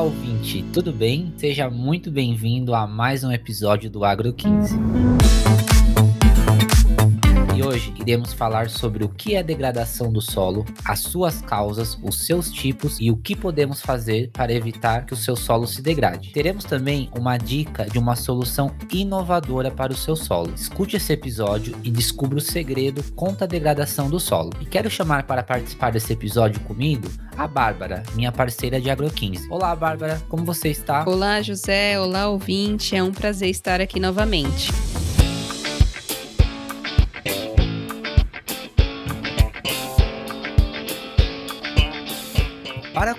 Olá, ouvinte, tudo bem? Seja muito bem-vindo a mais um episódio do Agro 15 e hoje iremos falar sobre o que é degradação do solo, as suas causas, os seus tipos e o que podemos fazer para evitar que o seu solo se degrade. Teremos também uma dica de uma solução inovadora para o seu solo. Escute esse episódio e descubra o segredo contra a degradação do solo. E quero chamar para participar desse episódio comigo a Bárbara, minha parceira de Agro 15. Olá, Bárbara, como você está? Olá, José. Olá, ouvinte. É um prazer estar aqui novamente.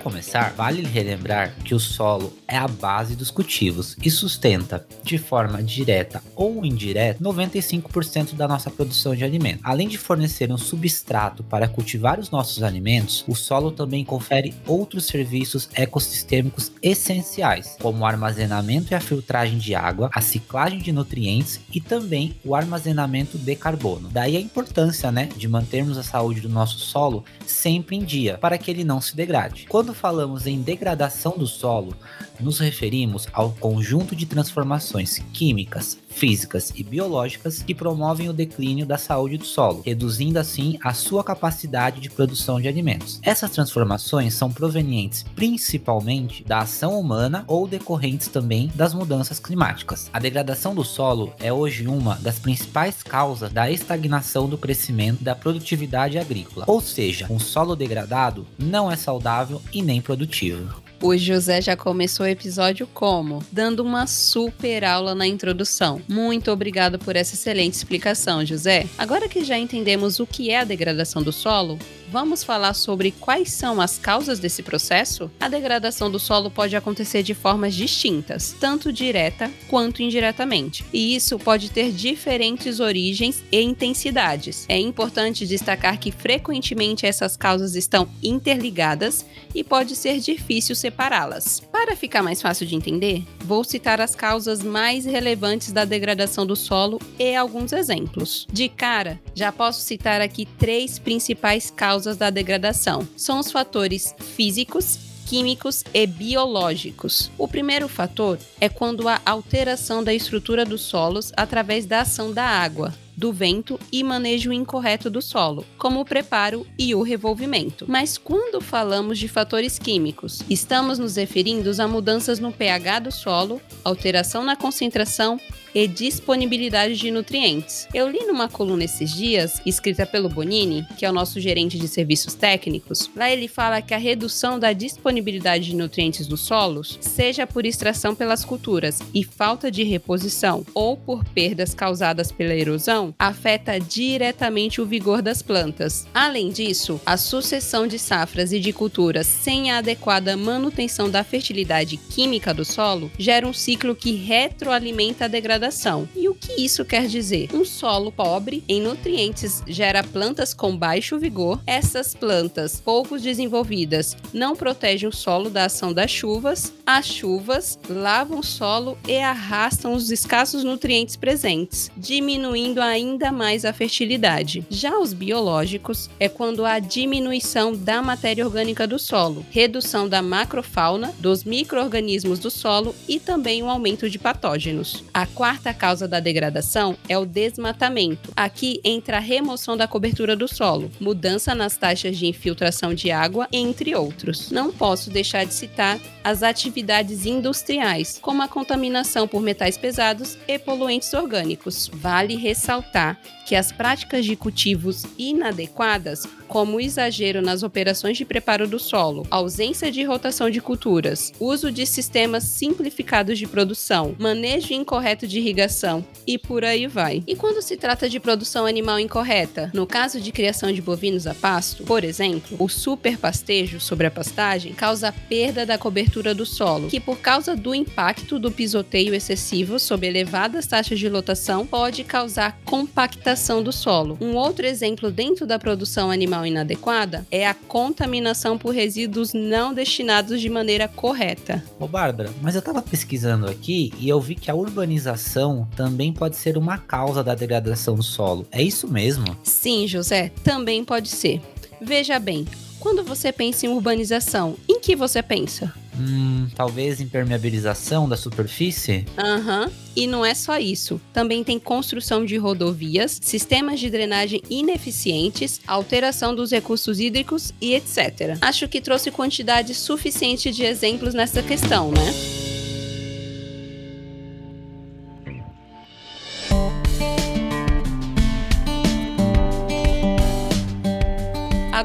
Começar, vale relembrar que o solo é a base dos cultivos e sustenta, de forma direta ou indireta, 95% da nossa produção de alimentos. Além de fornecer um substrato para cultivar os nossos alimentos, o solo também confere outros serviços ecossistêmicos essenciais, como o armazenamento e a filtragem de água, a ciclagem de nutrientes e também o armazenamento de carbono. Daí a importância, né, de mantermos a saúde do nosso solo sempre em dia, para que ele não se degrade. Quando falamos em degradação do solo, nos referimos ao conjunto de transformações químicas, físicas e biológicas que promovem o declínio da saúde do solo, reduzindo assim a sua capacidade de produção de alimentos. Essas transformações são provenientes principalmente da ação humana ou decorrentes também das mudanças climáticas. A degradação do solo é hoje uma das principais causas da estagnação do crescimento da produtividade agrícola, ou seja, um solo degradado não é saudável e nem produtivo. O José já começou o episódio como? Dando uma super aula na introdução. Muito obrigado por essa excelente explicação, José. Agora que já entendemos o que é a degradação do solo, vamos falar sobre quais são as causas desse processo? A degradação do solo pode acontecer de formas distintas, tanto direta quanto indiretamente, e isso pode ter diferentes origens e intensidades. É importante destacar que frequentemente essas causas estão interligadas e pode ser difícil separá-las. Para ficar mais fácil de entender, vou citar as causas mais relevantes da degradação do solo e alguns exemplos. De cara, já posso citar aqui três principais causas causas da degradação. São os fatores físicos, químicos e biológicos. O primeiro fator é quando há alteração da estrutura dos solos através da ação da água, do vento e manejo incorreto do solo, como o preparo e o revolvimento. Mas quando falamos de fatores químicos, estamos nos referindo a mudanças no pH do solo, alteração na concentração e disponibilidade de nutrientes. Eu li numa coluna esses dias, escrita pelo Bonini, que é o nosso gerente de serviços técnicos. Lá ele fala que a redução da disponibilidade de nutrientes nos solos, seja por extração pelas culturas e falta de reposição ou por perdas causadas pela erosão, afeta diretamente o vigor das plantas. Além disso, a sucessão de safras e de culturas sem a adequada manutenção da fertilidade química do solo gera um ciclo que retroalimenta a degradação degradação. E o que isso quer dizer? Um solo pobre em nutrientes gera plantas com baixo vigor. Essas plantas pouco desenvolvidas não protegem o solo da ação das chuvas. As chuvas lavam o solo e arrastam os escassos nutrientes presentes, diminuindo ainda mais a fertilidade. Já os biológicos é quando há diminuição da matéria orgânica do solo, redução da macrofauna, dos microorganismos do solo e também o um aumento de patógenos. A quarta quarta causa da degradação é o desmatamento. Aqui entra a remoção da cobertura do solo, mudança nas taxas de infiltração de água, entre outros. Não posso deixar de citar as atividades industriais, como a contaminação por metais pesados e poluentes orgânicos. Vale ressaltar que as práticas de cultivos inadequadas, como o exagero nas operações de preparo do solo, ausência de rotação de culturas, uso de sistemas simplificados de produção, manejo incorreto de irrigação e por aí vai. E quando se trata de produção animal incorreta, no caso de criação de bovinos a pasto, por exemplo, o superpastejo sobre a pastagem causa perda da cobertura do solo, que por causa do impacto do pisoteio excessivo sob elevadas taxas de lotação pode causar compactação do solo. Um outro exemplo dentro da produção animal inadequada é a contaminação por resíduos não destinados de maneira correta. Ô Bárbara, mas eu tava pesquisando aqui e eu vi que a urbanização também pode ser uma causa da degradação do solo. É isso mesmo? Sim, José, também pode ser. Veja bem, quando você pensa em urbanização, em que você pensa? Hum, talvez impermeabilização da superfície? Aham. Uhum. E não é só isso. Também tem construção de rodovias, sistemas de drenagem ineficientes, alteração dos recursos hídricos e etc. Acho que trouxe quantidade suficiente de exemplos nessa questão, né?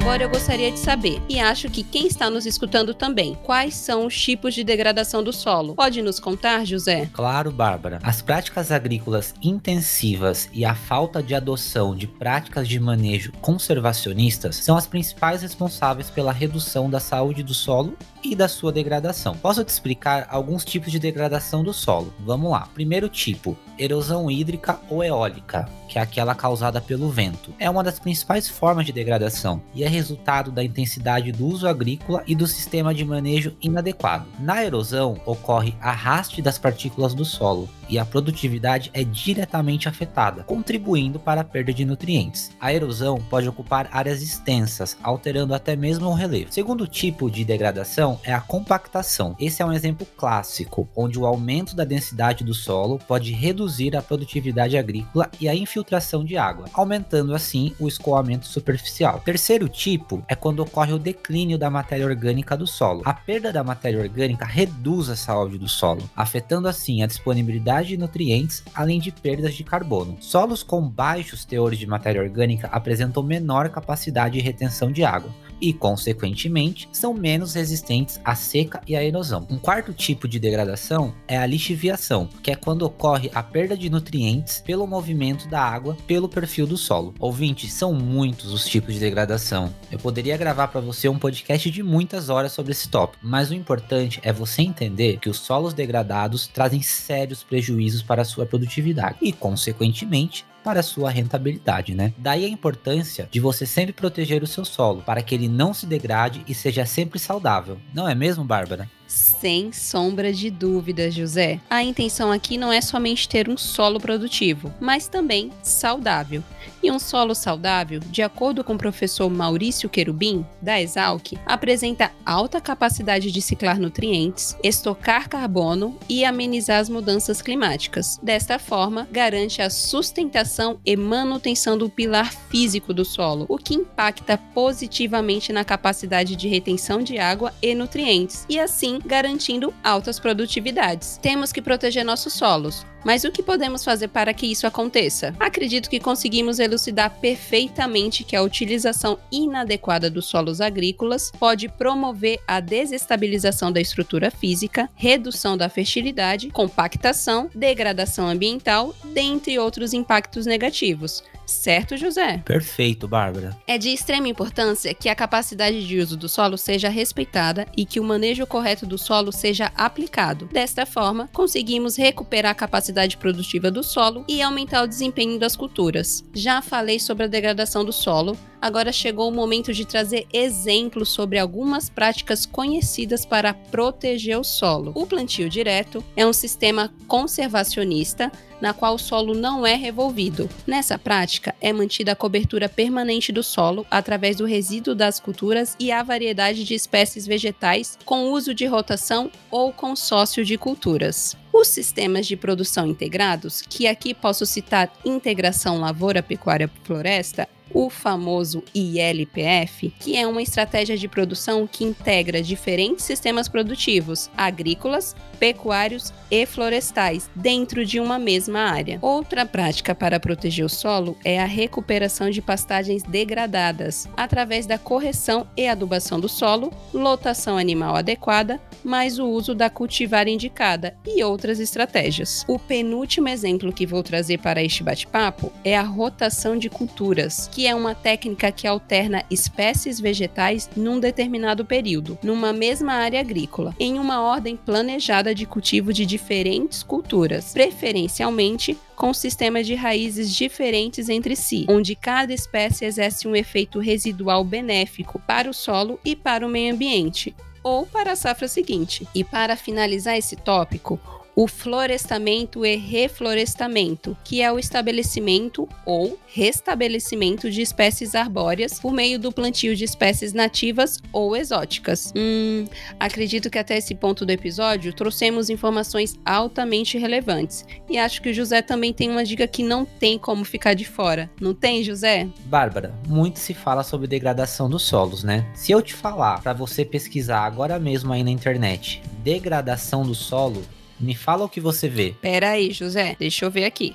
Agora eu gostaria de saber, e acho que quem está nos escutando também, quais são os tipos de degradação do solo? Pode nos contar, José? Claro, Bárbara. As práticas agrícolas intensivas e a falta de adoção de práticas de manejo conservacionistas são as principais responsáveis pela redução da saúde do solo e da sua degradação. Posso te explicar alguns tipos de degradação do solo. Vamos lá. Primeiro tipo, erosão hídrica ou eólica, que é aquela causada pelo vento. É uma das principais formas de degradação e é resultado da intensidade do uso agrícola e do sistema de manejo inadequado. Na erosão, ocorre arraste das partículas do solo e a produtividade é diretamente afetada, contribuindo para a perda de nutrientes. A erosão pode ocupar áreas extensas, alterando até mesmo o relevo. Segundo tipo de degradação é a compactação. Esse é um exemplo clássico, onde o aumento da densidade do solo pode reduzir a produtividade agrícola e a infiltração de água, aumentando assim o escoamento superficial. Terceiro tipo é quando ocorre o declínio da matéria orgânica do solo. A perda da matéria orgânica reduz a saúde do solo, afetando assim a disponibilidade de nutrientes, além de perdas de carbono. Solos com baixos teores de matéria orgânica apresentam menor capacidade de retenção de água e, consequentemente, são menos resistentes à seca e à erosão. Um quarto tipo de degradação é a lixiviação, que é quando ocorre a perda de nutrientes pelo movimento da água pelo perfil do solo. Ouvintes, são muitos os tipos de degradação. Eu poderia gravar para você um podcast de muitas horas sobre esse tópico, mas o importante é você entender que os solos degradados trazem sérios prejuízos para a sua produtividade e, consequentemente, para sua rentabilidade, né? Daí a importância de você sempre proteger o seu solo para que ele não se degrade e seja sempre saudável. Não é mesmo, Bárbara? Sem sombra de dúvidas, José. A intenção aqui não é somente ter um solo produtivo, mas também saudável. E um solo saudável, de acordo com o professor Maurício Querubim, da Exalc, apresenta alta capacidade de ciclar nutrientes, estocar carbono e amenizar as mudanças climáticas. Desta forma, garante a sustentação e manutenção do pilar físico do solo, o que impacta positivamente na capacidade de retenção de água e nutrientes, e assim garantindo altas produtividades. Temos que proteger nossos solos, mas o que podemos fazer para que isso aconteça? Acredito que conseguimos elucidar perfeitamente que a utilização inadequada dos solos agrícolas pode promover a desestabilização da estrutura física, redução da fertilidade, compactação, degradação ambiental, dentre outros impactos negativos. Certo, José? Perfeito, Bárbara. É de extrema importância que a capacidade de uso do solo seja respeitada e que o manejo correto do solo seja aplicado. Desta forma, conseguimos recuperar a capacidade produtiva do solo e aumentar o desempenho das culturas. Já falei sobre a degradação do solo, agora chegou o momento de trazer exemplos sobre algumas práticas conhecidas para proteger o solo. O plantio direto é um sistema conservacionista na qual o solo não é revolvido. Nessa prática, é mantida a cobertura permanente do solo através do resíduo das culturas e a variedade de espécies vegetais com uso de rotação ou consórcio de culturas. Os sistemas de produção integrados, que aqui posso citar integração lavoura-pecuária-floresta, o famoso ILPF, que é uma estratégia de produção que integra diferentes sistemas produtivos, agrícolas, pecuários e florestais, dentro de uma mesma área. Outra prática para proteger o solo é a recuperação de pastagens degradadas, através da correção e adubação do solo, lotação animal adequada, mais o uso da cultivar indicada e outras estratégias. O penúltimo exemplo que vou trazer para este bate-papo é a rotação de culturas, que é uma técnica que alterna espécies vegetais num determinado período, numa mesma área agrícola, em uma ordem planejada de cultivo de diferentes culturas, preferencialmente com sistemas de raízes diferentes entre si, onde cada espécie exerce um efeito residual benéfico para o solo e para o meio ambiente, ou para a safra seguinte. E para finalizar esse tópico, o florestamento e reflorestamento, que é o estabelecimento ou restabelecimento de espécies arbóreas por meio do plantio de espécies nativas ou exóticas. Hum, acredito que até esse ponto do episódio trouxemos informações altamente relevantes. E acho que o José também tem uma dica que não tem como ficar de fora. Não tem, José? Bárbara, muito se fala sobre degradação dos solos, né? Se eu te falar para você pesquisar agora mesmo aí na internet, degradação do solo, me fala o que você vê. Pera aí, José, deixa eu ver aqui.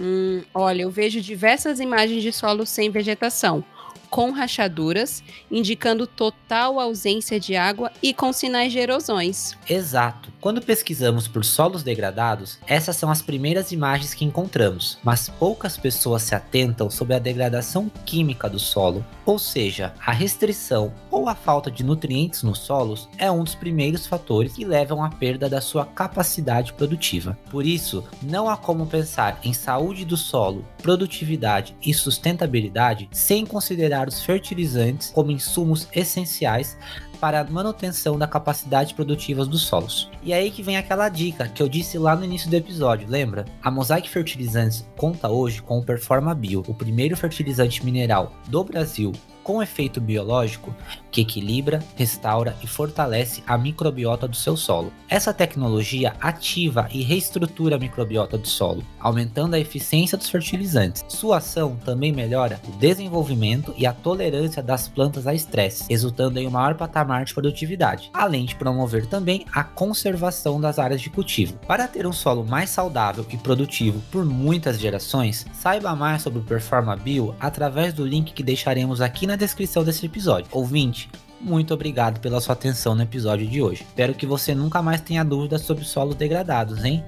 Hum, olha, eu vejo diversas imagens de solo sem vegetação, com rachaduras, indicando total ausência de água e com sinais de erosões. Exato. Quando pesquisamos por solos degradados, essas são as primeiras imagens que encontramos, mas poucas pessoas se atentam sobre a degradação química do solo, ou seja, a restrição ou a falta de nutrientes nos solos é um dos primeiros fatores que levam à perda da sua capacidade produtiva. Por isso, não há como pensar em saúde do solo, produtividade e sustentabilidade sem considerar os fertilizantes como insumos essenciais para a manutenção da capacidade produtiva dos solos. E aí que vem aquela dica que eu disse lá no início do episódio, lembra? A Mosaic Fertilizantes conta hoje com o Performa Bio, o primeiro fertilizante mineral do Brasil com efeito biológico que equilibra, restaura e fortalece a microbiota do seu solo. Essa tecnologia ativa e reestrutura a microbiota do solo, aumentando a eficiência dos fertilizantes. Sua ação também melhora o desenvolvimento e a tolerância das plantas a estresse, resultando em um maior patamar de produtividade, além de promover também a conservação das áreas de cultivo. Para ter um solo mais saudável e produtivo por muitas gerações, saiba mais sobre o Performa Bio através do link que deixaremos aqui na descrição desse episódio. Ouvinte, muito obrigado pela sua atenção no episódio de hoje. Espero que você nunca mais tenha dúvidas sobre solos degradados, hein?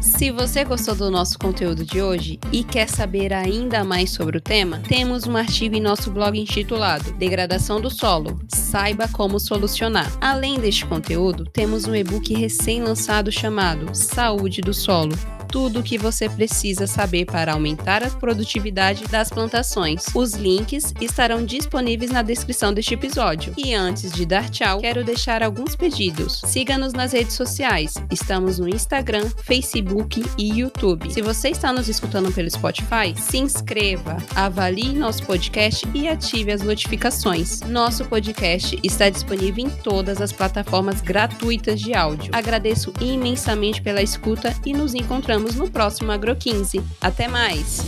Se você gostou do nosso conteúdo de hoje e quer saber ainda mais sobre o tema, temos um artigo em nosso blog intitulado Degradação do Solo. Saiba como solucionar. Além deste conteúdo, temos um e-book recém-lançado chamado Saúde do Solo tudo o que você precisa saber para aumentar a produtividade das plantações. Os links estarão disponíveis na descrição deste episódio. E antes de dar tchau, quero deixar alguns pedidos. Siga-nos nas redes sociais. Estamos no Instagram, Facebook e YouTube. Se você está nos escutando pelo Spotify, se inscreva, avalie nosso podcast e ative as notificações. Nosso podcast está disponível em todas as plataformas gratuitas de áudio. Agradeço imensamente pela escuta e nos encontramos no próximo Agro 15. Até mais!